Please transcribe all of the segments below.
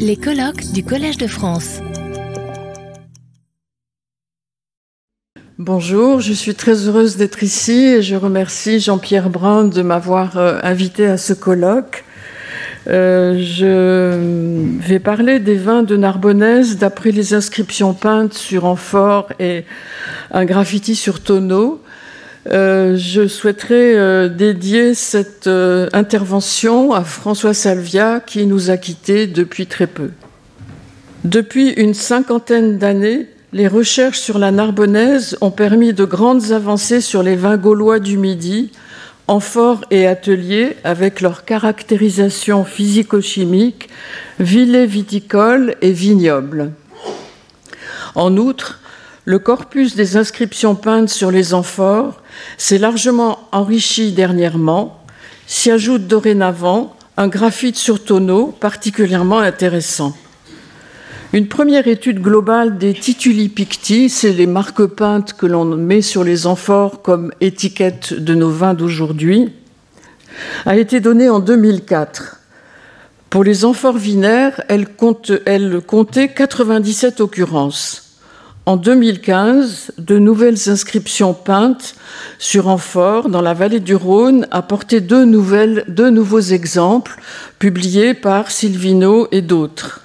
Les colloques du Collège de France. Bonjour, je suis très heureuse d'être ici et je remercie Jean-Pierre Brun de m'avoir euh, invité à ce colloque. Euh, je vais parler des vins de Narbonnaise d'après les inscriptions peintes sur amphore et un graffiti sur tonneau. Euh, je souhaiterais euh, dédier cette intervention à François Salvia qui nous a quittés depuis très peu. Depuis une cinquantaine d'années, les recherches sur la Narbonnaise ont permis de grandes avancées sur les vins gaulois du Midi, amphores et ateliers avec leur caractérisation physico-chimique, villet viticole et vignoble. En outre, le corpus des inscriptions peintes sur les amphores s'est largement enrichi dernièrement, s'y ajoute dorénavant un graphite sur tonneau particulièrement intéressant. Une première étude globale des tituli picti, c'est les marques peintes que l'on met sur les amphores comme étiquette de nos vins d'aujourd'hui, a été donnée en 2004. Pour les amphores vinaires, elle, elle comptait 97 occurrences. En 2015, de nouvelles inscriptions peintes sur amphores dans la vallée du Rhône apportaient deux, nouveaux exemples publiés par Silvino et d'autres.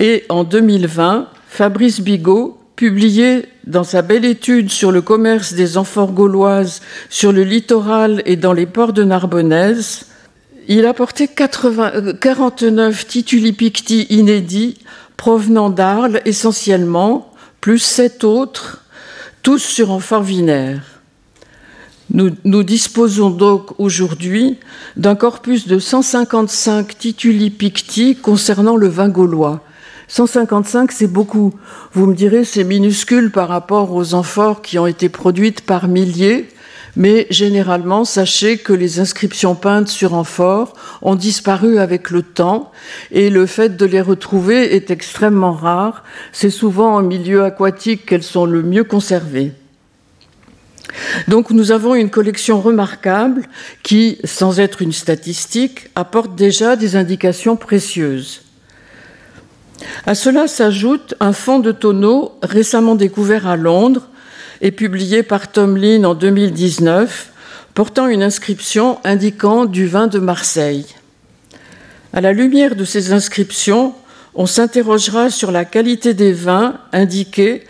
Et en 2020, Fabrice Bigot publiait dans sa belle étude sur le commerce des amphores gauloises sur le littoral et dans les ports de Narbonnaise, il apportait 80, 49 titulipicti inédits provenant d'Arles essentiellement, plus sept autres, tous sur amphores vinaires. Nous, disposons donc aujourd'hui d'un corpus de 155 titulipicti concernant le vin gaulois. 155, c'est beaucoup. Vous me direz, c'est minuscule par rapport aux amphores qui ont été produites par milliers, mais généralement, sachez que les inscriptions peintes sur amphores ont disparu avec le temps et le fait de les retrouver est extrêmement rare. C'est souvent en milieu aquatique qu'elles sont le mieux conservées. Donc nous avons une collection remarquable qui, sans être une statistique, apporte déjà des indications précieuses. À cela s'ajoute un fond de tonneau récemment découvert à Londres et publié par Tom Lynn en 2019, portant une inscription indiquant du vin de Marseille. À la lumière de ces inscriptions, on s'interrogera sur la qualité des vins indiqués.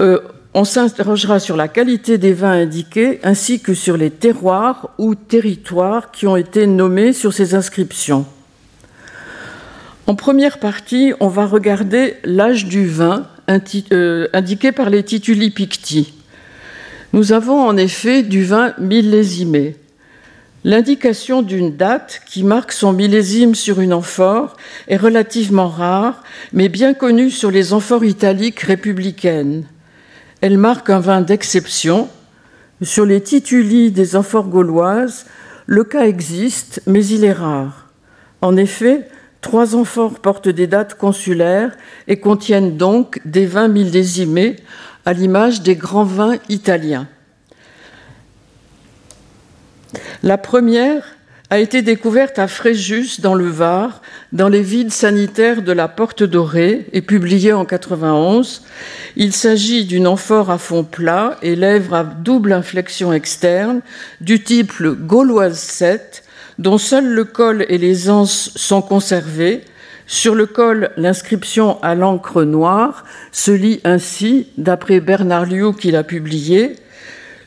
Euh, on s'interrogera sur la qualité des vins indiqués ainsi que sur les terroirs ou territoires qui ont été nommés sur ces inscriptions. En première partie, on va regarder l'âge du vin indiqué par les tituli picti. Nous avons en effet du vin millésimé. L'indication d'une date qui marque son millésime sur une amphore est relativement rare, mais bien connue sur les amphores italiques républicaines. Elle marque un vin d'exception. Sur les tituli des amphores gauloises, le cas existe, mais il est rare. En effet, Trois amphores portent des dates consulaires et contiennent donc des vins millésimés à l'image des grands vins italiens. La première a été découverte à Fréjus, dans le Var, dans les vides sanitaires de la Porte Dorée et publiée en 91. Il s'agit d'une amphore à fond plat et lèvres à double inflexion externe du type Gauloise 7 dont seul le col et les anses sont conservés. Sur le col, l'inscription à l'encre noire se lit ainsi, d'après Bernard Liu qui l'a publié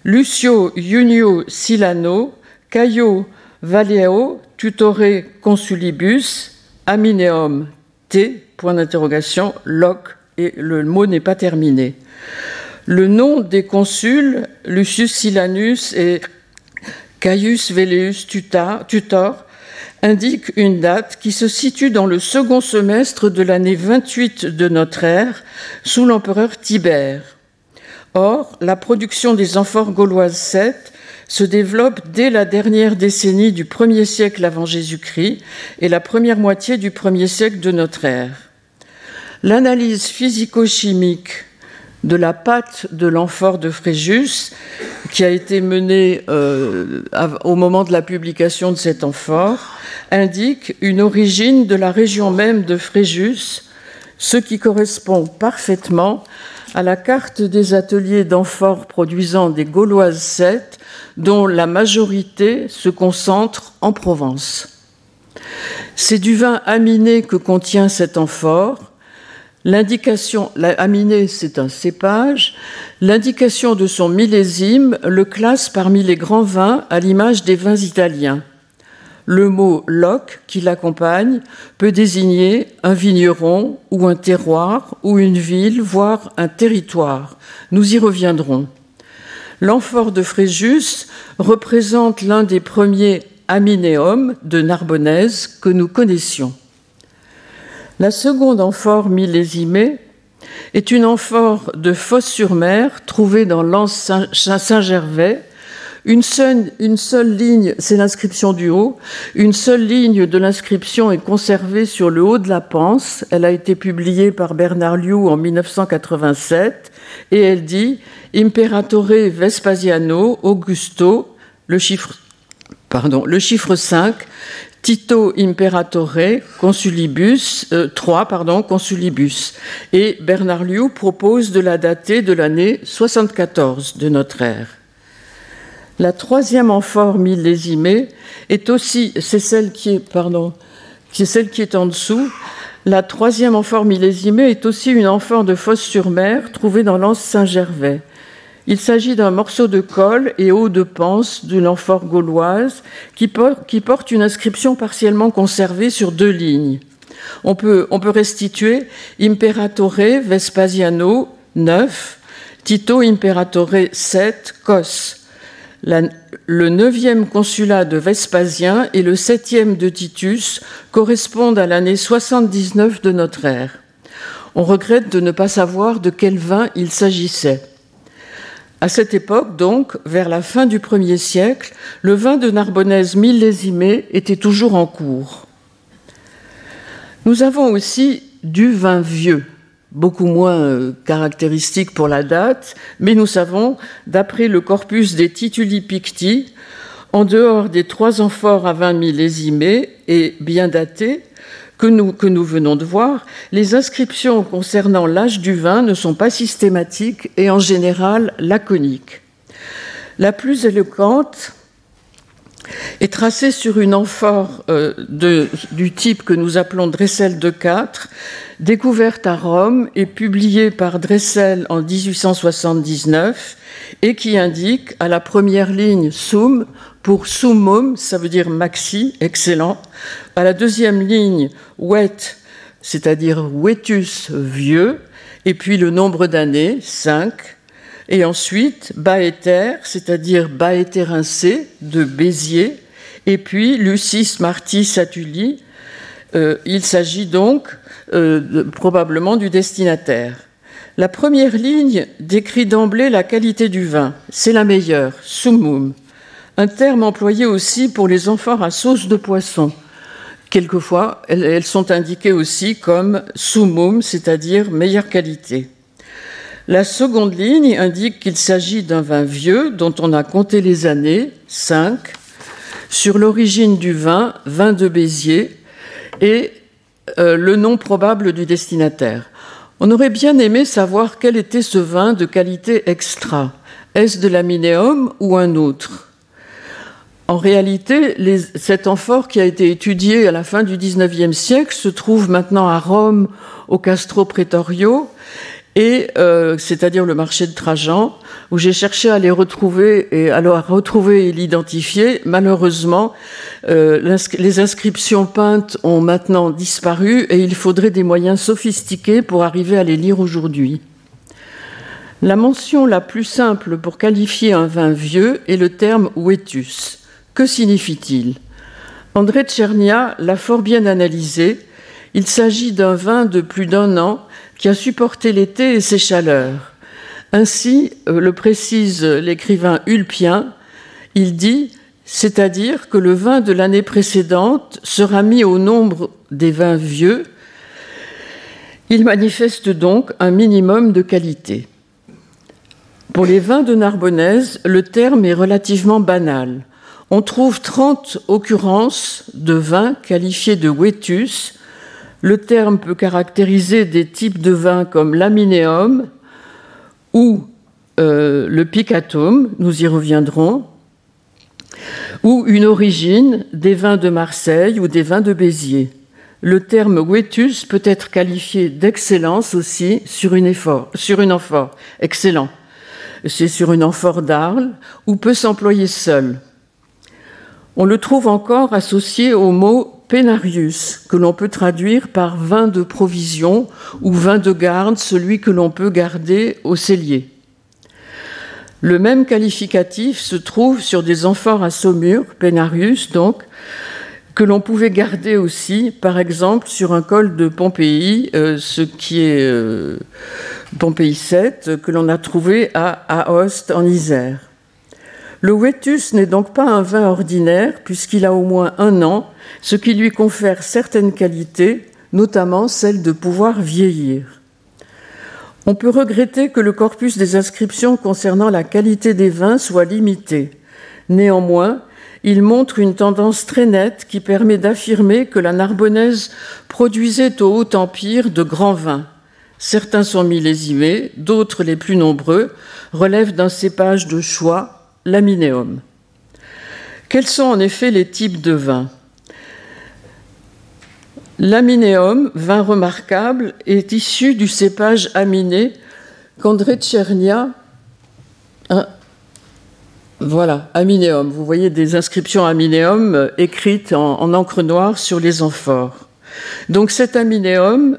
Lucio Junio Silano, Caio Valeo, tutore consulibus, amineum T, point d'interrogation, loc, et le mot n'est pas terminé. Le nom des consuls, Lucius Silanus et Caius Velleus Tutor indique une date qui se situe dans le second semestre de l'année 28 de notre ère, sous l'empereur Tibère. Or, la production des amphores gauloises 7 se développe dès la dernière décennie du 1er siècle avant Jésus-Christ et la première moitié du 1er siècle de notre ère. L'analyse physico-chimique de la pâte de l'amphore de Fréjus, qui a été menée euh, au moment de la publication de cet amphore, indique une origine de la région même de Fréjus, ce qui correspond parfaitement à la carte des ateliers d'amphores produisant des Gauloises 7, dont la majorité se concentre en Provence. C'est du vin aminé que contient cet amphore. L'indication, aminé, c'est un cépage. L'indication de son millésime le classe parmi les grands vins à l'image des vins italiens. Le mot loc qui l'accompagne peut désigner un vigneron ou un terroir ou une ville, voire un territoire. Nous y reviendrons. L'amphore de Fréjus représente l'un des premiers aminéums de Narbonnaise que nous connaissions. La seconde amphore millésimée est une amphore de Fosse-sur-Mer trouvée dans l'anse Saint-Gervais une seule, ligne, c'est l'inscription du haut, une seule ligne de l'inscription est conservée sur le haut de la panse. Elle a été publiée par Bernard Liu en 1987 et elle dit Imperatore Vespasiano Augusto, le chiffre, pardon, le chiffre 5, Tito Imperatore Consulibus, 3, euh, pardon, Consulibus. Et Bernard Liu propose de la dater de l'année 74 de notre ère. La troisième amphore millésimée est aussi, c'est celle qui est, pardon, c'est celle qui est en dessous. La troisième amphore millésimée est aussi une amphore de Fosse-sur-Mer trouvée dans l'anse Saint-Gervais. Il s'agit d'un morceau de colle et eau de panse d'une amphore gauloise qui, porte une inscription partiellement conservée sur deux lignes. On peut, restituer Imperatore Vespasiano 9, Tito Imperatore 7, Cos le neuvième consulat de Vespasien et le septième de Titus correspondent à l'année 79 de notre ère. On regrette de ne pas savoir de quel vin il s'agissait. À cette époque, donc, vers la fin du premier siècle, le vin de Narbonnaise millésimé était toujours en cours. Nous avons aussi du vin vieux beaucoup moins euh, caractéristique pour la date, mais nous savons, d'après le corpus des Tituli Picti, en dehors des trois amphores à 20 millésimés et bien datés que nous, que nous venons de voir, les inscriptions concernant l'âge du vin ne sont pas systématiques et en général laconiques. La plus éloquente est tracée sur une amphore euh, du type que nous appelons Dressel de 4 découverte à Rome et publiée par Dressel en 1879 et qui indique à la première ligne sum pour summum, ça veut dire maxi, excellent. À la deuxième ligne wet, c'est-à-dire wetus, vieux, et puis le nombre d'années, 5. Et ensuite baéter, c'est-à-dire baéterincé, de Béziers, et puis Lucis Martis Satuli. Euh, il s'agit donc euh, probablement du destinataire. La première ligne décrit d'emblée la qualité du vin. C'est la meilleure, summum. Un terme employé aussi pour les amphores à sauce de poisson. Quelquefois, elles sont indiquées aussi comme summum, c'est-à-dire meilleure qualité. La seconde ligne indique qu'il s'agit d'un vin vieux dont on a compté les années, 5, sur l'origine du vin, vin de Béziers, et euh, le nom probable du destinataire. On aurait bien aimé savoir quel était ce vin de qualité extra. Est-ce de l'aminéum ou un autre? En réalité, cet amphore qui a été étudié à la fin du XIXe siècle se trouve maintenant à Rome, au Castro Pretorio, et euh, c'est-à-dire le marché de Trajan, où j'ai cherché à les retrouver et à retrouver et l'identifier. Malheureusement, euh, les inscriptions peintes ont maintenant disparu et il faudrait des moyens sophistiqués pour arriver à les lire aujourd'hui. La mention la plus simple pour qualifier un vin vieux est le terme wetus. Que signifie-t-il? André Tchernia l'a fort bien analysé. Il s'agit d'un vin de plus d'un an qui a supporté l'été et ses chaleurs. Ainsi euh, le précise l'écrivain Ulpien, il dit c'est-à-dire que le vin de l'année précédente sera mis au nombre des vins vieux. Il manifeste donc un minimum de qualité. Pour les vins de Narbonnaise, le terme est relativement banal. On trouve 30 occurrences de vins qualifiés de wetus. Le terme peut caractériser des types de vins comme l'aminéum ou euh, le picatum, nous y reviendrons, ou une origine des vins de Marseille ou des vins de Béziers. Le terme wetus peut être qualifié d'excellence aussi sur une, amphore. Excellent. C'est sur une amphore d'Arles ou peut s'employer seul. On le trouve encore associé au mot penarius, que l'on peut traduire par vin de provision ou vin de garde, celui que l'on peut garder au cellier. Le même qualificatif se trouve sur des amphores à saumure, penarius donc, que l'on pouvait garder aussi, par exemple, sur un col de Pompéi, euh, ce qui est euh, Pompéi 7, que l'on a trouvé à Aoste en Isère. Le Wetus n'est donc pas un vin ordinaire, puisqu'il a au moins un an, ce qui lui confère certaines qualités, notamment celle de pouvoir vieillir. On peut regretter que le corpus des inscriptions concernant la qualité des vins soit limité. Néanmoins, il montre une tendance très nette qui permet d'affirmer que la Narbonnaise produisait au Haut Empire de grands vins. Certains sont millésimés, d'autres, les plus nombreux, relèvent d'un cépage de choix, l'aminéum. Quels sont en effet les types de vins? L'aminéum, vin remarquable, est issu du cépage aminé qu'André Tchernia voilà, aminéum. Vous voyez des inscriptions aminéum euh, écrites en, encre noire sur les amphores. Donc cet aminéum,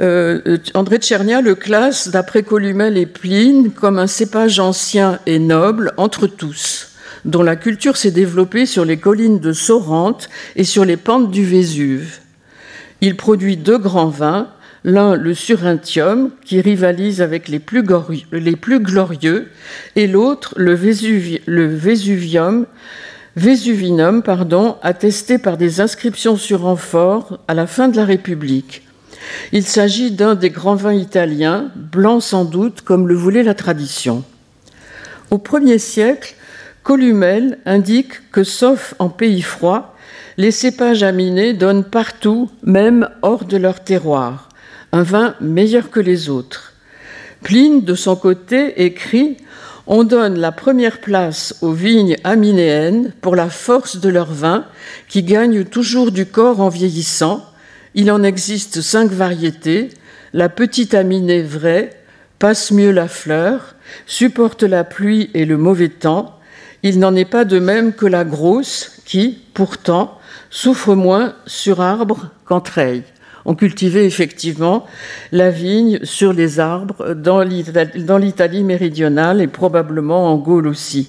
euh, André Tchernia le classe, d'après Columel et Pline, comme un cépage ancien et noble entre tous, dont la culture s'est développée sur les collines de Sorrente et sur les pentes du Vésuve. Il produit deux grands vins, l'un le Surentium, qui rivalise avec les plus, glorieux, et l'autre le, Vésuvium, Vésuvinum, pardon, attesté par des inscriptions sur amphore à la fin de la République. Il s'agit d'un des grands vins italiens, blanc sans doute, comme le voulait la tradition. Au Ier siècle, Columel indique que, sauf en pays froid, les cépages aminés donnent partout, même hors de leur terroir un vin meilleur que les autres. Pline, de son côté, écrit On donne la première place aux vignes aminéennes pour la force de leur vin, qui gagnent toujours du corps en vieillissant. Il en existe cinq variétés. La petite aminée vraie passe mieux la fleur, supporte la pluie et le mauvais temps. Il n'en est pas de même que la grosse, qui, pourtant, souffre moins sur arbre qu'entreille on cultivait effectivement la vigne sur les arbres dans l'Italie méridionale et probablement en Gaule aussi.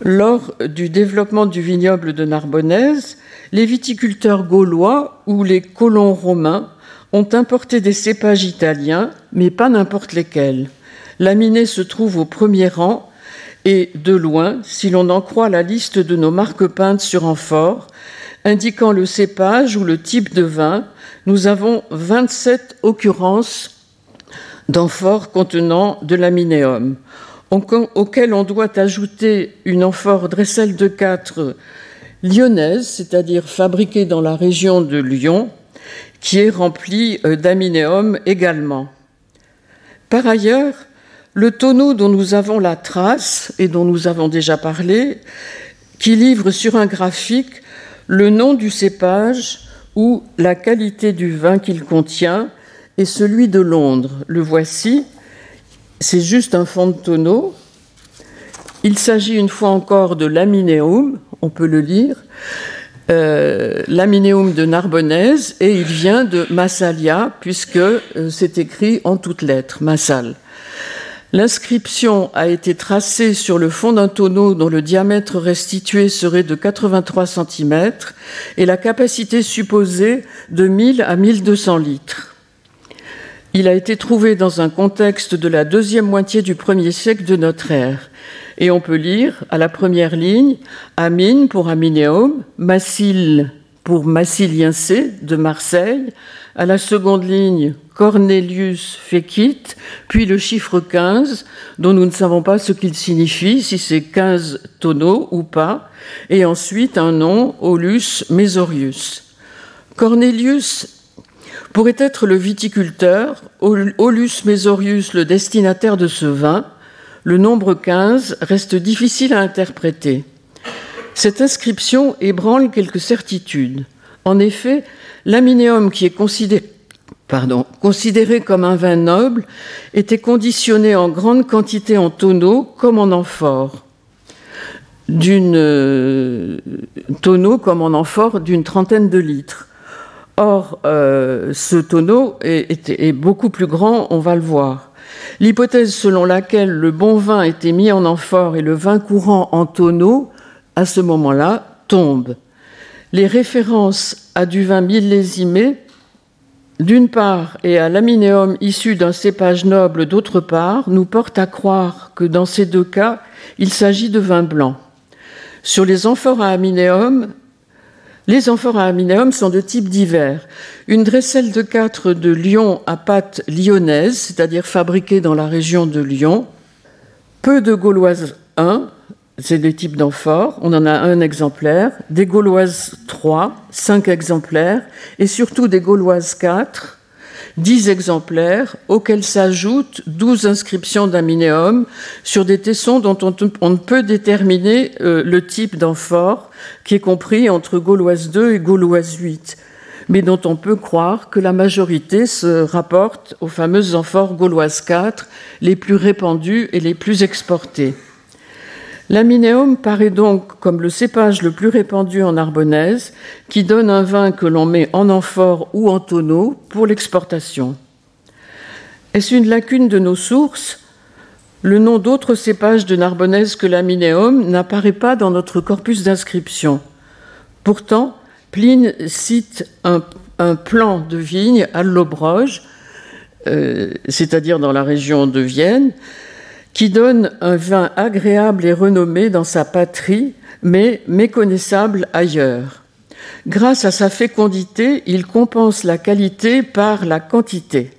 Lors du développement du vignoble de Narbonnaise, les viticulteurs gaulois ou les colons romains ont importé des cépages italiens, mais pas n'importe lesquels. L'aminé se trouve au premier rang et de loin, si l'on en croit la liste de nos marques peintes sur amphore, indiquant le cépage ou le type de vin, nous avons 27 occurrences d'amphores contenant de l'aminéum, auxquelles on doit ajouter une amphore Dressel de 4 lyonnaise, c'est-à-dire fabriquée dans la région de Lyon, qui est remplie euh, d'aminéum également. Par ailleurs, le tonneau dont nous avons la trace et dont nous avons déjà parlé, qui livre sur un graphique le nom du cépage où la qualité du vin qu'il contient est celui de Londres. Le voici, c'est juste un fond de tonneau. Il s'agit une fois encore de l'aminéum, on peut le lire, euh, l'aminéum de Narbonnaise, et il vient de Massalia, puisque euh, c'est écrit en toutes lettres, Massal. L'inscription a été tracée sur le fond d'un tonneau dont le diamètre restitué serait de 83 cm et la capacité supposée de 1000 à 1200 litres. Il a été trouvé dans un contexte de la deuxième moitié du premier siècle de notre ère. Et on peut lire à la première ligne Amine pour aminéum, Massil pour Massiliense de Marseille, à la seconde ligne Cornelius Fekit, puis le chiffre 15, dont nous ne savons pas ce qu'il signifie, si c'est 15 tonneaux ou pas, et ensuite un nom, Aulus Mesorius. Cornelius pourrait être le viticulteur, Aulus Mesorius le destinataire de ce vin, le nombre 15 reste difficile à interpréter. Cette inscription ébranle quelques certitudes. En effet, l'aminéum qui est considéré, comme un vin noble était conditionné en grande quantité en tonneaux comme en amphore. D'une euh, tonneau comme en amphore d'une trentaine de litres. Or, euh, ce tonneau est, beaucoup plus grand, on va le voir. L'hypothèse selon laquelle le bon vin était mis en amphore et le vin courant en tonneau, à ce moment-là, tombe. Les références à du vin millésimé, d'une part, et à l'aminéum issu d'un cépage noble, d'autre part, nous portent à croire que dans ces deux cas, il s'agit de vin blanc. Sur les amphores à aminéum, les amphores à aminéum sont de type divers. Une dresselle de 4 de Lyon à pâte lyonnaise, c'est-à-dire fabriquée dans la région de Lyon. Peu de gauloises 1, c'est des types d'amphores, on en a un exemplaire. Des gauloises 3, 5 exemplaires. Et surtout des gauloises 4, 10 exemplaires, auxquels s'ajoutent 12 inscriptions d'aminéum sur des tessons dont on, ne peut déterminer euh, le type d'amphore, qui est compris entre Gauloise 2 et Gauloise 8, mais dont on peut croire que la majorité se rapporte aux fameuses amphores Gauloise 4, les plus répandues et les plus exportées. L'aminéum paraît donc comme le cépage le plus répandu en Narbonnaise, qui donne un vin que l'on met en amphore ou en tonneau pour l'exportation. Est-ce une lacune de nos sources? Le nom d'autres cépages de Narbonnaise que l'aminéum n'apparaît pas dans notre corpus d'inscription. Pourtant, Pline cite un, plan de vigne à Lobroge, euh, c'est-à-dire dans la région de Vienne, qui donne un vin agréable et renommé dans sa patrie, mais méconnaissable ailleurs. Grâce à sa fécondité, il compense la qualité par la quantité.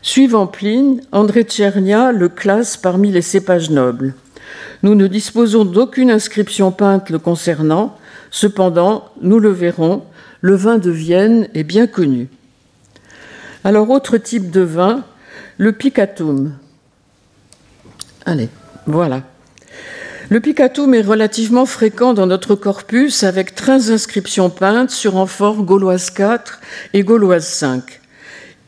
Suivant Pline, André Tchernia le classe parmi les cépages nobles. Nous ne disposons d'aucune inscription peinte le concernant, cependant, nous le verrons, le vin de Vienne est bien connu. Alors, autre type de vin, le picatum. Allez, voilà. Le picatum est relativement fréquent dans notre corpus avec 13 inscriptions peintes sur amphore gauloise 4 et gauloise 5.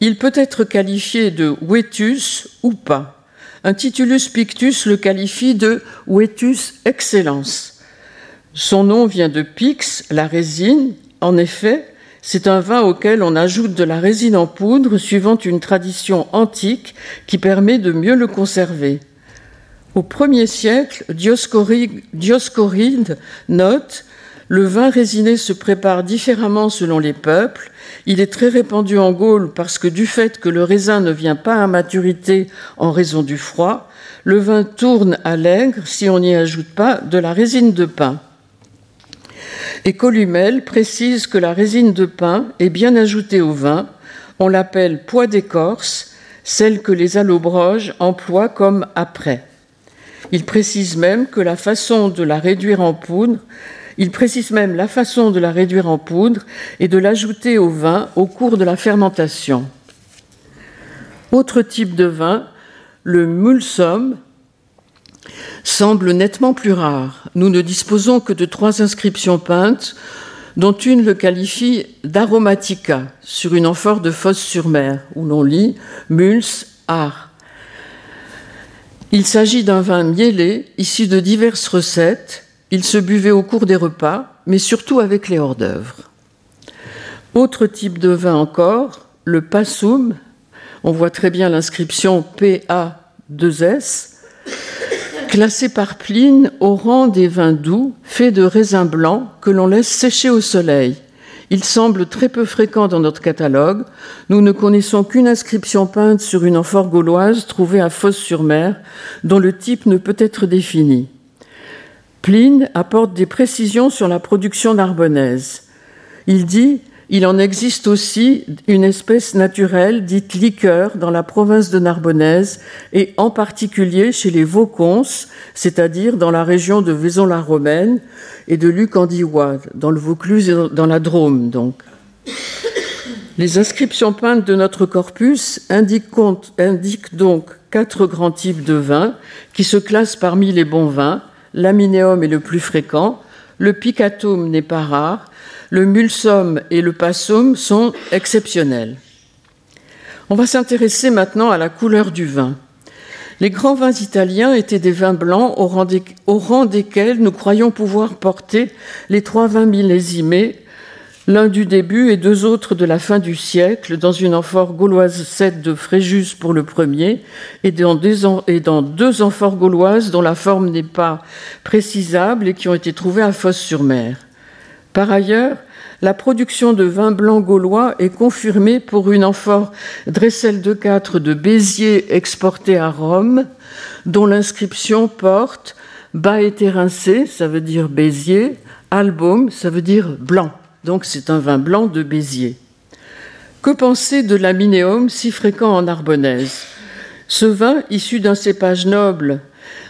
Il peut être qualifié de Wetus ou pas. Un titulus pictus le qualifie de Wetus excellence. Son nom vient de pix, la résine. En effet, c'est un vin auquel on ajoute de la résine en poudre suivant une tradition antique qui permet de mieux le conserver. Au premier siècle, Dioscoride note le vin résiné se prépare différemment selon les peuples. Il est très répandu en Gaule parce que du fait que le raisin ne vient pas à maturité en raison du froid, le vin tourne à l'aigre si on n'y ajoute pas de la résine de pin. Et Columel précise que la résine de pin est bien ajoutée au vin. On l'appelle poids d'écorce, celle que les allobroges emploient comme après. Il précise même que la façon de la réduire en poudre, il précise même la façon de la réduire en poudre et de l'ajouter au vin au cours de la fermentation. Autre type de vin, le mulsum, semble nettement plus rare. Nous ne disposons que de trois inscriptions peintes, dont une le qualifie d'aromatica sur une amphore de Fosse-sur-Mer, où l'on lit Muls Ar. Il s'agit d'un vin miellé, issu de diverses recettes. Il se buvait au cours des repas, mais surtout avec les hors-d'œuvre. Autre type de vin encore, le passum. On voit très bien l'inscription PA2S, classé par Pline au rang des vins doux faits de raisins blancs que l'on laisse sécher au soleil. Il semble très peu fréquent dans notre catalogue. Nous ne connaissons qu'une inscription peinte sur une amphore gauloise trouvée à Fosse-sur-Mer, dont le type ne peut être défini. Pline apporte des précisions sur la production narbonnaise. Il dit il en existe aussi une espèce naturelle dite liqueur dans la province de Narbonnaise et en particulier chez les Vaucons, c'est-à-dire dans la région de Vaison-la-Romaine et de Luc-en-Diois, dans le Vaucluse et dans la Drôme donc. Les inscriptions peintes de notre corpus indiquent, donc quatre grands types de vins qui se classent parmi les bons vins. L'aminéum est le plus fréquent, le picatum n'est pas rare, le mulsum et le passum sont exceptionnels. On va s'intéresser maintenant à la couleur du vin. Les grands vins italiens étaient des vins blancs au rang, desquels nous croyons pouvoir porter les trois vins millésimés, l'un du début et deux autres de la fin du siècle, dans une amphore gauloise 7 de Fréjus pour le premier, et dans, deux, amphores gauloises dont la forme n'est pas précisable et qui ont été trouvées à Fosse-sur-Mer. Par ailleurs, la production de vin blanc gaulois est confirmée pour une amphore Dressel de 4 de Béziers exportée à Rome, dont l'inscription porte Bas éterincé, ça veut dire Béziers, Album, ça veut dire blanc. Donc c'est un vin blanc de Béziers. Que penser de l'aminéum si fréquent en Narbonnaise Ce vin, issu d'un cépage noble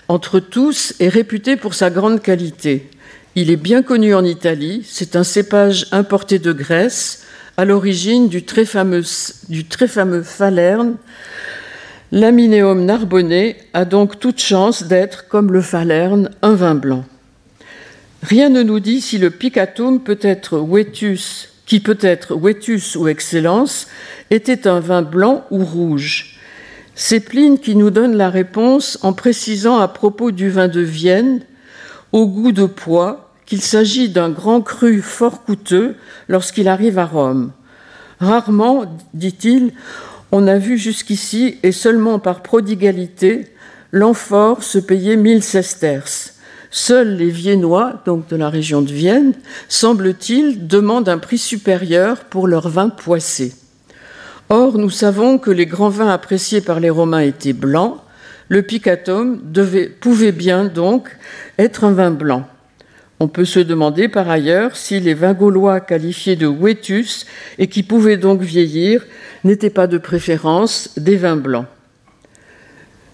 entre tous, est réputé pour sa grande qualité. Il est bien connu en Italie. C'est un cépage importé de Grèce, à l'origine du très fameux, du très fameux Falerne. L'aminéum narbonnais a donc toute chance d'être, comme le Falerne, un vin blanc. Rien ne nous dit si le picatum peut être Wetus, qui peut être Wetus ou Excellence, était un vin blanc ou rouge. C'est Pline qui nous donne la réponse en précisant à propos du vin de Vienne au goût de poids qu'il s'agit d'un grand cru fort coûteux lorsqu'il arrive à Rome. Rarement, dit-il, on a vu jusqu'ici, et seulement par prodigalité, l'amphore se payer mille sesterces. Seuls les Viennois, donc de la région de Vienne, semble-t-il, demandent un prix supérieur pour leur vin poissé. Or, nous savons que les grands vins appréciés par les Romains étaient blancs, le picatum pouvait bien donc être un vin blanc. On peut se demander par ailleurs si les vins gaulois qualifiés de wetus et qui pouvaient donc vieillir n'étaient pas de préférence des vins blancs.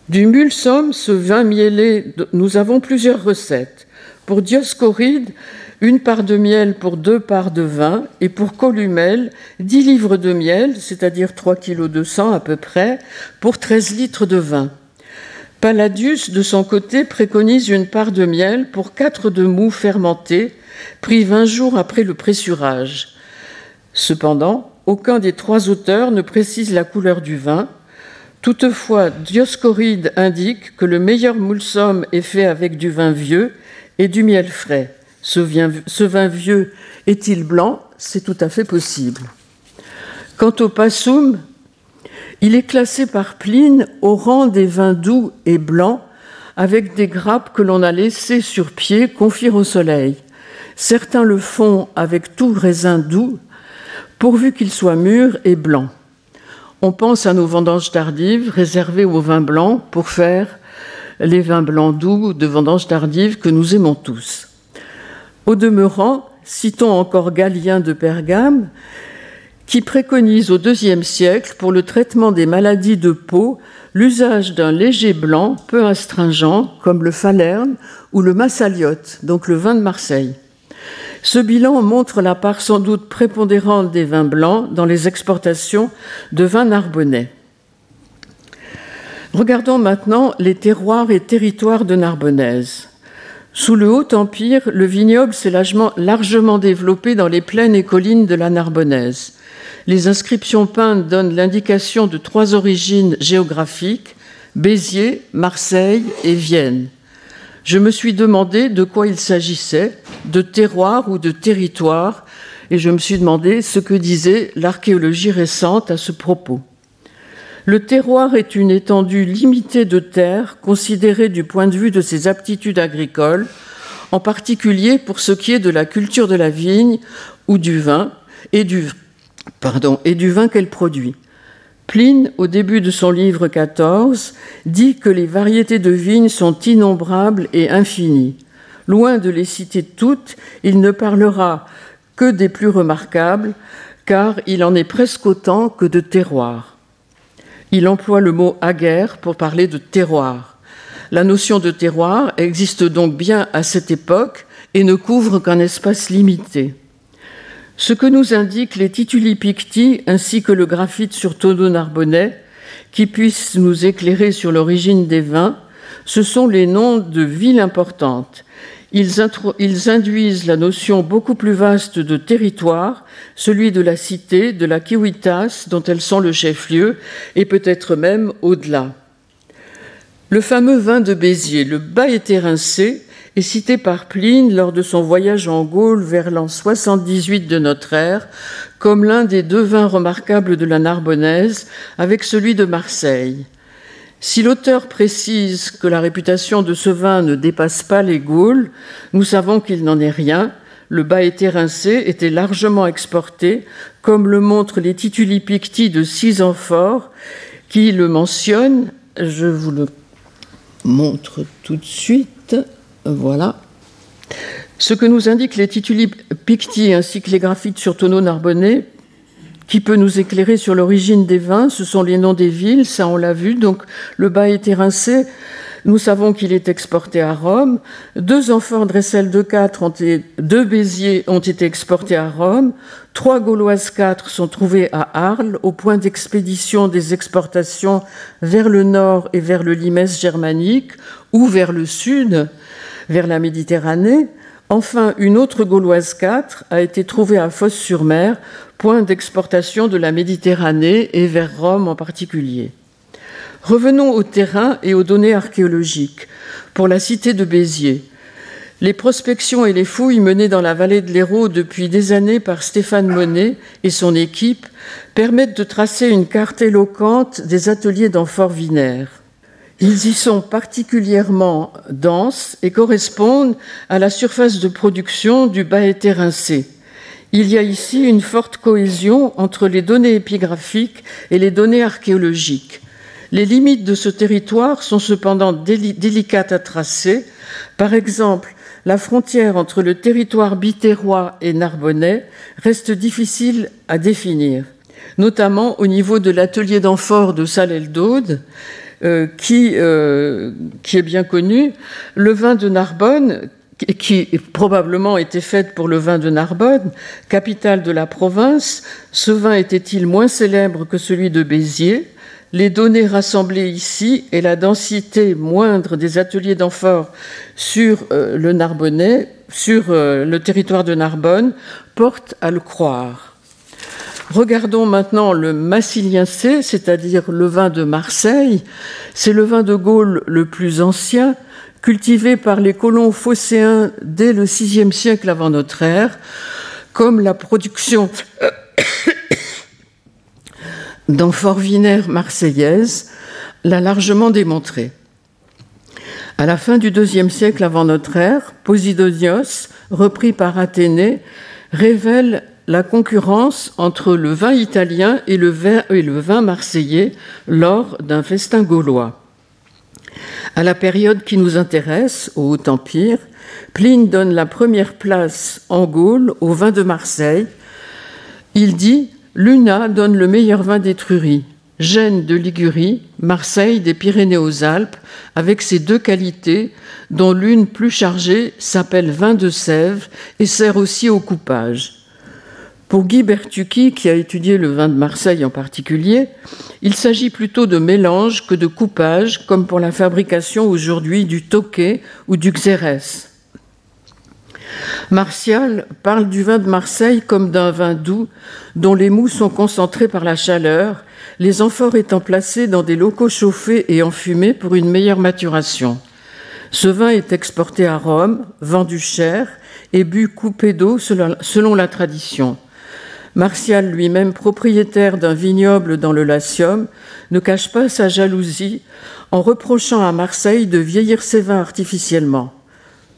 Du mulsum, ce vin mielé, nous avons plusieurs recettes. Pour Dioscoride, une part de miel pour deux parts de vin, et pour Columel, 10 livres de miel, c'est-à-dire 3 kg de sang à peu près, pour 13 litres de vin. Palladius, de son côté, préconise une part de miel pour quatre de mou fermentés, pris vingt jours après le pressurage. Cependant, aucun des trois auteurs ne précise la couleur du vin. Toutefois, Dioscoride indique que le meilleur moulsum est fait avec du vin vieux et du miel frais. Ce vin, ce vin vieux est-il blanc? C'est tout à fait possible. Quant au passum, il est classé par Pline au rang des vins doux et blancs, avec des grappes que l'on a laissées sur pied confire au soleil. Certains le font avec tout raisin doux, pourvu qu'il soit mûr et blanc. On pense à nos vendanges tardives réservées aux vins blancs pour faire les vins blancs doux de vendanges tardives que nous aimons tous. Au demeurant, citons encore Galien de Pergame, qui préconise au IIe siècle, pour le traitement des maladies de peau, l'usage d'un léger blanc peu astringent, comme le falerne ou le massaliote, donc le vin de Marseille. Ce bilan montre la part sans doute prépondérante des vins blancs dans les exportations de vins narbonnais. Regardons maintenant les terroirs et territoires de Narbonnaise. Sous le Haut Empire, le vignoble s'est largement développé dans les plaines et collines de la Narbonnaise. Les inscriptions peintes donnent l'indication de trois origines géographiques, Béziers, Marseille et Vienne. Je me suis demandé de quoi il s'agissait, de terroir ou de territoire, et je me suis demandé ce que disait l'archéologie récente à ce propos. Le terroir est une étendue limitée de terre considérée du point de vue de ses aptitudes agricoles, en particulier pour ce qui est de la culture de la vigne ou du vin et du et du vin qu'elle produit. Pline, au début de son livre 14, dit que les variétés de vignes sont innombrables et infinies. Loin de les citer toutes, il ne parlera que des plus remarquables, car il en est presque autant que de terroirs. Il emploie le mot aguerre pour parler de terroir. La notion de terroir existe donc bien à cette époque et ne couvre qu'un espace limité. Ce que nous indiquent les tituli picti ainsi que le graphite sur tonneau narbonnais, qui puissent nous éclairer sur l'origine des vins, ce sont les noms de villes importantes. Ils, induisent la notion beaucoup plus vaste de territoire, celui de la cité, de la Kiwitas, dont elles sont le chef-lieu, et peut-être même au-delà. Le fameux vin de Béziers, le bas éterincé, est cité par Pline lors de son voyage en Gaule vers l'an 78 de notre ère comme l'un des deux vins remarquables de la Narbonnaise avec celui de Marseille. Si l'auteur précise que la réputation de ce vin ne dépasse pas les Gaules, nous savons qu'il n'en est rien. Le bas éterincé était largement exporté, comme le montrent les tituli picti de six qui le mentionnent. Je vous le montre tout de suite. Voilà. Ce que nous indiquent les tituli picti ainsi que les graphites sur tonneau narbonnais, qui peut nous éclairer sur l'origine des vins, ce sont les noms des villes, ça on l'a vu. Donc le bas est rincé, nous savons qu'il est exporté à Rome. Deux amphores Dressel de 4 ont été, deux Béziers ont été exportés à Rome. Trois Gauloises 4 sont trouvées à Arles, au point d'expédition des exportations vers le nord et vers le limès germanique, ou vers le sud, vers la Méditerranée. Enfin, une autre Gauloise 4 a été trouvée à Fosse-sur-Mer, point d'exportation de la Méditerranée et vers Rome en particulier. Revenons au terrain et aux données archéologiques. Pour la cité de Béziers, les prospections et les fouilles menées dans la vallée de l'Hérault depuis des années par Stéphane Monet et son équipe permettent de tracer une carte éloquente des ateliers d'amphore Vinaire. Ils y sont particulièrement denses et correspondent à la surface de production du bas éterincé. Il y a ici une forte cohésion entre les données épigraphiques et les données archéologiques. Les limites de ce territoire sont cependant délicates à tracer. Par exemple, la frontière entre le territoire biterrois et narbonnais reste difficile à définir, notamment au niveau de l'atelier d'amphore de Salel-d'Aude, euh, qui, euh, qui est bien connu. Le vin de Narbonne, qui probablement était fait pour le vin de Narbonne, capitale de la province, ce vin était-il moins célèbre que celui de Béziers? Les données rassemblées ici et la densité moindre des ateliers d'amphore sur euh, le Narbonnais, sur le territoire de Narbonne, portent à le croire. Regardons maintenant le Massilien C, c'est-à-dire le vin de Marseille. C'est le vin de Gaulle le plus ancien, cultivé par les colons phocéens dès le VIe siècle avant notre ère, comme la production d'amphores vinaires marseillaises l'a largement démontré. À la fin du IIe siècle avant notre ère, Posidonios, repris par Athénée, révèle la concurrence entre le vin italien et le vin, marseillais lors d'un festin gaulois. À la période qui nous intéresse, au Haut Empire, Pline donne la première place en Gaule au vin de Marseille. Il dit Luna donne le meilleur vin d'Étrurie, Gênes de Ligurie, Marseille des Pyrénées aux Alpes, avec ses deux qualités, dont l'une plus chargée s'appelle vin de sève et sert aussi au coupage. Pour Guy Bertucchi, qui a étudié le vin de Marseille en particulier, il s'agit plutôt de mélange que de coupage, comme pour la fabrication aujourd'hui du toquet ou du xérès. Martial parle du vin de Marseille comme d'un vin doux dont les mous sont concentrés par la chaleur, les amphores étant placés dans des locaux chauffés et enfumés pour une meilleure maturation. Ce vin est exporté à Rome, vendu cher et bu coupé d'eau selon la tradition. Martial, lui-même propriétaire d'un vignoble dans le Latium, ne cache pas sa jalousie en reprochant à Marseille de vieillir ses vins artificiellement.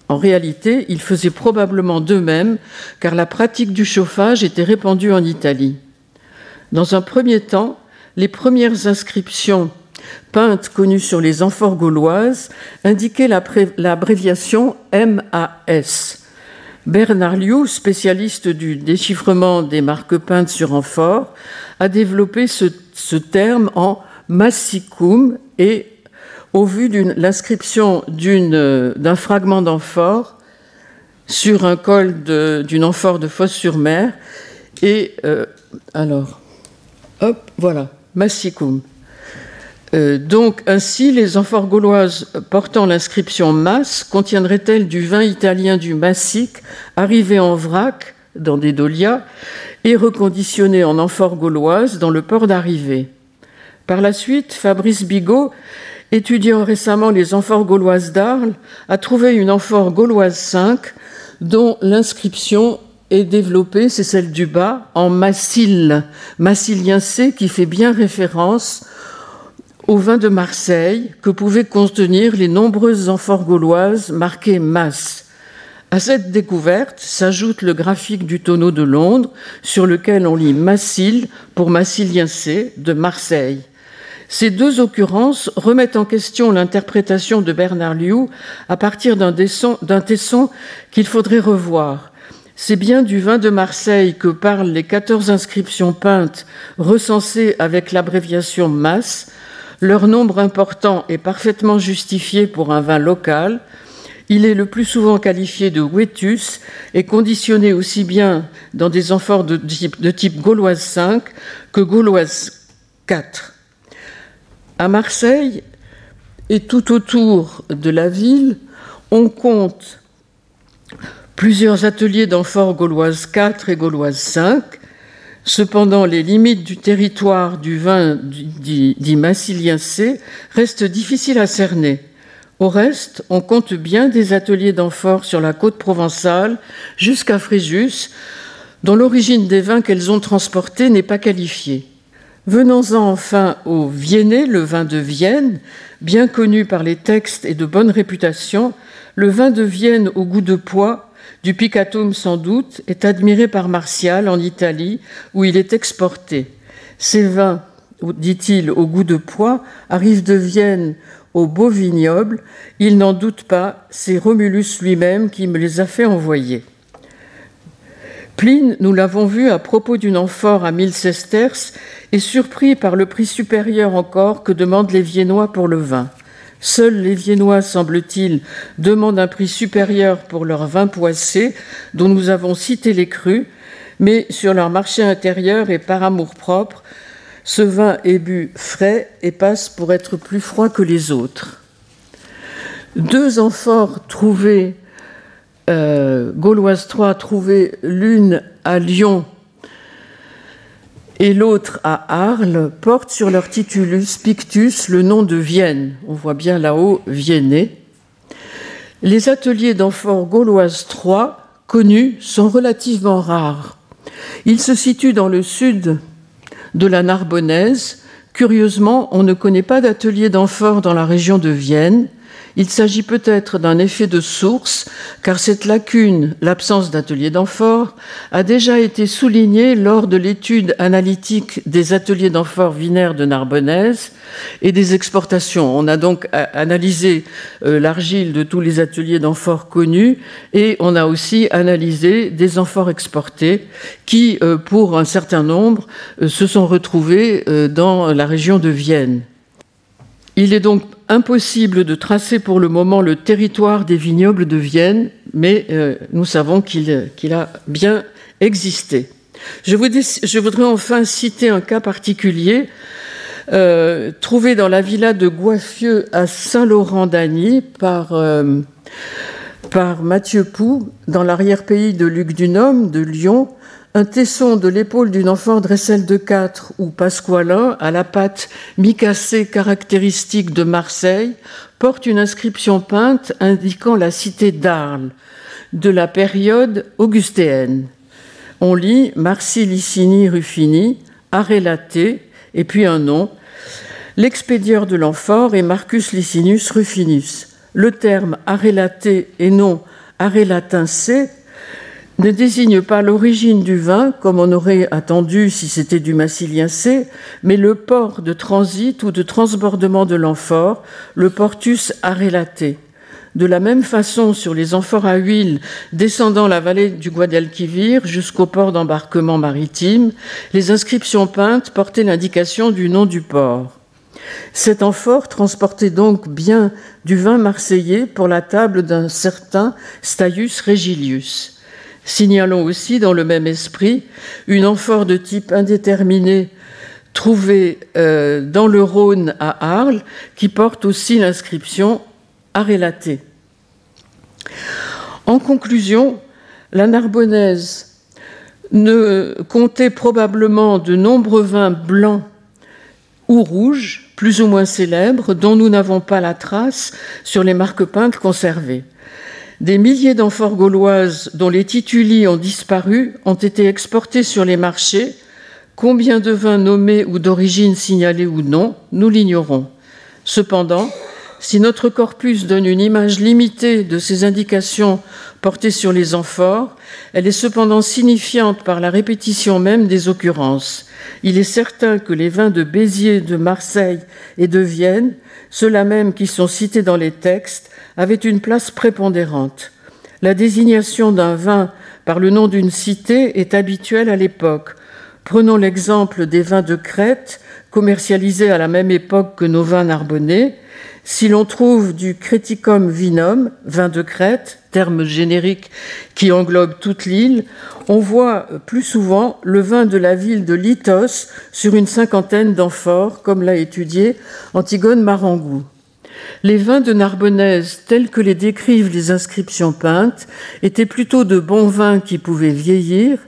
En réalité, il faisait probablement de même, car la pratique du chauffage était répandue en Italie. Dans un premier temps, les premières inscriptions peintes connues sur les amphores gauloises indiquaient l'abréviation MAS, Bernard Liu, spécialiste du déchiffrement des marques peintes sur amphore, a développé ce, terme en massicum et au vu de l'inscription d'un fragment d'amphore sur un col d'une amphore de Fosse-sur-Mer. Et euh, alors, hop, voilà, massicum. Euh, donc, ainsi, les amphores gauloises portant l'inscription Mas contiendraient-elles du vin italien du Massic, arrivé en vrac dans des dolias et reconditionné en amphores gauloises dans le port d'arrivée? Par la suite, Fabrice Bigot, étudiant récemment les amphores gauloises d'Arles, a trouvé une amphore gauloise 5 dont l'inscription est développée, c'est celle du bas, en massile, massilien C qui fait bien référence au vin de Marseille que pouvaient contenir les nombreuses amphores gauloises marquées masse. À cette découverte s'ajoute le graphique du tonneau de Londres sur lequel on lit Massile pour Massilien C de Marseille. Ces deux occurrences remettent en question l'interprétation de Bernard Liu à partir d'un tesson qu'il faudrait revoir. C'est bien du vin de Marseille que parlent les 14 inscriptions peintes recensées avec l'abréviation MAS, leur nombre important est parfaitement justifié pour un vin local. Il est le plus souvent qualifié de Wetus et conditionné aussi bien dans des amphores de type, gauloise 5 que gauloise 4. À Marseille et tout autour de la ville, on compte plusieurs ateliers d'amphores gauloise 4 et gauloise 5 Cependant, les limites du territoire du vin dit Massilien C restent difficiles à cerner. Au reste, on compte bien des ateliers d'amphore sur la côte provençale jusqu'à Fréjus, dont l'origine des vins qu'elles ont transportés n'est pas qualifiée. Venons-en enfin au Viennais, le vin de Vienne, bien connu par les textes et de bonne réputation, le vin de Vienne au goût de pois du Picatum sans doute, est admiré par Martial en Italie, où il est exporté. Ces vins, dit-il, au goût de pois, arrivent de Vienne au beau vignoble. Il n'en doute pas, c'est Romulus lui-même qui me les a fait envoyer. Pline, nous l'avons vu à propos d'une amphore à mille sesterces, est surpris par le prix supérieur encore que demandent les Viennois pour le vin. Seuls les Viennois, semble-t-il, demandent un prix supérieur pour leur vin poissé, dont nous avons cité les crus, mais sur leur marché intérieur et par amour propre, ce vin est bu frais et passe pour être plus froid que les autres. Deux amphores trouvés, euh, gauloises 3 trouvées l'une à Lyon et l'autre à Arles portent sur leur titulus pictus le nom de Vienne. On voit bien là-haut Viennais. Les ateliers d'amphores gauloises 3 connus sont relativement rares. Ils se situent dans le sud de la Narbonnaise. Curieusement, on ne connaît pas d'atelier d'amphores dans la région de Vienne. Il s'agit peut-être d'un effet de source, car cette lacune, l'absence d'atelier d'amphore, a déjà été soulignée lors de l'étude analytique des ateliers d'amphore vinaires de Narbonnaise et des exportations. On a donc analysé euh, l'argile de tous les ateliers d'amphore connus et on a aussi analysé des amphores exportés qui, euh, pour un certain nombre, euh, se sont retrouvés dans la région de Vienne. Il est donc impossible de tracer pour le moment le territoire des vignobles de Vienne, mais euh, nous savons qu'il a bien existé. Je, voudrais enfin citer un cas particulier euh, trouvé dans la villa de Goiffieux à Saint-Laurent-d'Agny par, euh, par Mathieu Pou, dans l'arrière-pays de Luc Dunhomme, de Lyon, un tesson de l'épaule d'une enfant dresselle de quatre ou pasqualin à la patte mi-cassée caractéristique de Marseille porte une inscription peinte indiquant la cité d'Arles de la période augustéenne. On lit Marci Licini Ruffini, Arrelaté, et puis un nom. L'expédieur de l'amphore est Marcus Licinus Ruffinus. Le terme arrélaté et non C ne désigne pas l'origine du vin, comme on aurait attendu si c'était du massilien C, mais le port de transit ou de transbordement de l'amphore, le portus arrelaté. de la même façon sur les amphores à huile descendant la vallée du Guadalquivir jusqu'au port d'embarquement maritime, les inscriptions peintes portaient l'indication du nom du port. Cet amphore transportait donc bien du vin marseillais pour la table d'un certain Staius Regilius. Signalons aussi, dans le même esprit, une amphore de type indéterminé trouvée euh, dans le Rhône à Arles, qui porte aussi l'inscription à relater. En conclusion, la Narbonnaise comptait probablement de nombreux vins blancs ou rouges, plus ou moins célèbres, dont nous n'avons pas la trace sur les marques peintes conservées. Des milliers d'amphores gauloises dont les titulis ont disparu ont été exportés sur les marchés. Combien de vins nommés ou d'origine signalée ou non, nous l'ignorons. Cependant, si notre corpus donne une image limitée de ces indications portées sur les amphores, elle est cependant signifiante par la répétition même des occurrences. Il est certain que les vins de Béziers, de Marseille et de Vienne, ceux-là même qui sont cités dans les textes, avaient une place prépondérante. La désignation d'un vin par le nom d'une cité est habituelle à l'époque. Prenons l'exemple des vins de Crète, commercialisés à la même époque que nos vins narbonnais. Si l'on trouve du Creticum vinum, vin de Crète, terme générique qui englobe toute l'île, on voit plus souvent le vin de la ville de Litos sur une cinquantaine d'amphores, comme l'a étudié Antigone Marangou. Les vins de Narbonnaise, tels que les décrivent les inscriptions peintes, étaient plutôt de bons vins qui pouvaient vieillir,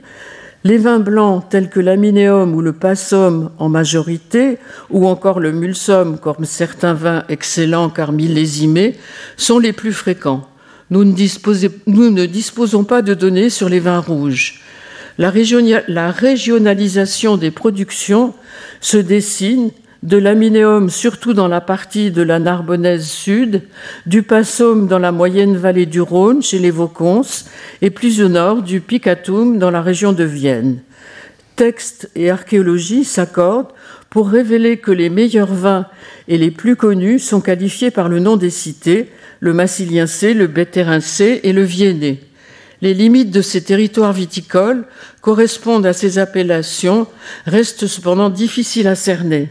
les vins blancs tels que l'aminéum ou le passum en majorité, ou encore le mulsum comme certains vins excellents car millésimés, sont les plus fréquents. Nous ne, disposons pas de données sur les vins rouges. La régionalisation des productions se dessine de l'aminéum surtout dans la partie de la Narbonnaise sud, du passum dans la moyenne vallée du Rhône chez les Vaucons et plus au nord du Picatum dans la région de Vienne. Texte et archéologie s'accordent pour révéler que les meilleurs vins et les plus connus sont qualifiés par le nom des cités, le Massiliensé, le Bétérincé et le Viennais. Les limites de ces territoires viticoles correspondent à ces appellations restent cependant difficiles à cerner.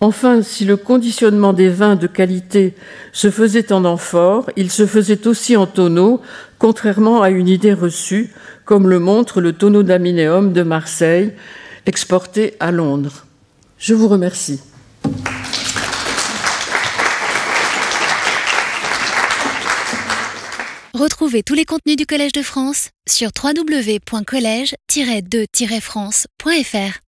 Enfin, si le conditionnement des vins de qualité se faisait en amphore, il se faisait aussi en tonneau, contrairement à une idée reçue, comme le montre le tonneau d'aminéum de Marseille, exporté à Londres. Je vous remercie. Retrouvez tous les contenus du Collège de France sur www.colège-2-france.fr.